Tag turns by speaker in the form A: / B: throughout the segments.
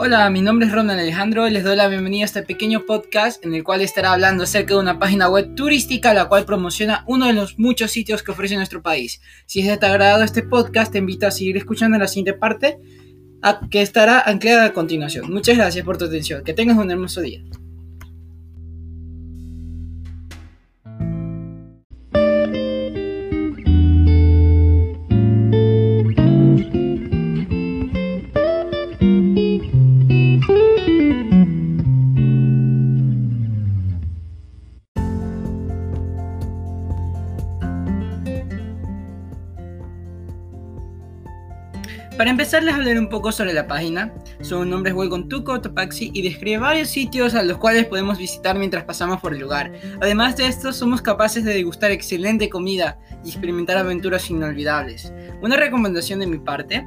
A: Hola, mi nombre es Ronald Alejandro y les doy la bienvenida a este pequeño podcast en el cual estará hablando acerca de una página web turística la cual promociona uno de los muchos sitios que ofrece nuestro país. Si es de tu agrado este podcast, te invito a seguir escuchando la siguiente parte que estará anclada a continuación. Muchas gracias por tu atención. Que tengas un hermoso día. Para empezar les hablaré un poco sobre la página. Su nombre es Welcome to Cotopaxi y describe varios sitios a los cuales podemos visitar mientras pasamos por el lugar. Además de esto, somos capaces de degustar excelente comida y experimentar aventuras inolvidables. Una recomendación de mi parte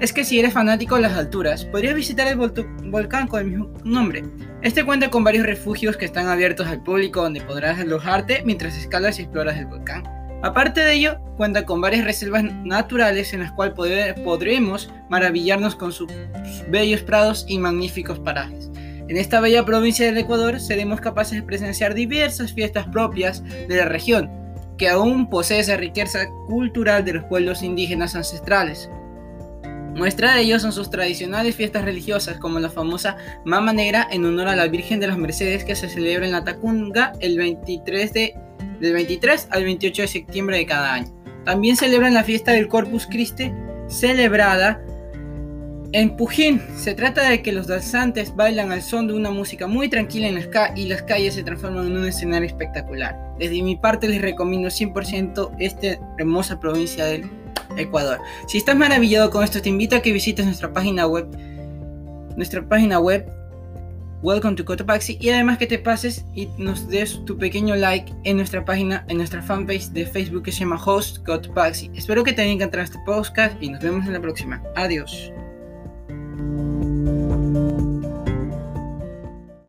A: es que si eres fanático de las alturas, podrías visitar el volcán con el mismo nombre. Este cuenta con varios refugios que están abiertos al público donde podrás alojarte mientras escalas y exploras el volcán. Aparte de ello, cuenta con varias reservas naturales en las cuales podremos maravillarnos con sus bellos prados y magníficos parajes. En esta bella provincia del Ecuador seremos capaces de presenciar diversas fiestas propias de la región, que aún posee esa riqueza cultural de los pueblos indígenas ancestrales. Muestra de ello son sus tradicionales fiestas religiosas, como la famosa Mama Negra en honor a la Virgen de las Mercedes que se celebra en la el 23 de del 23 al 28 de septiembre de cada año. También celebran la fiesta del Corpus Christi, celebrada en Pujín. Se trata de que los danzantes bailan al son de una música muy tranquila en las y las calles se transforman en un escenario espectacular. Desde mi parte les recomiendo 100% esta hermosa provincia del Ecuador. Si estás maravillado con esto, te invito a que visites nuestra página web. Nuestra página web Welcome to Cotopaxi y además que te pases y nos des tu pequeño like en nuestra página, en nuestra fanpage de Facebook que se llama Host Cotopaxi. Espero que te haya encantado este podcast y nos vemos en la próxima. Adiós.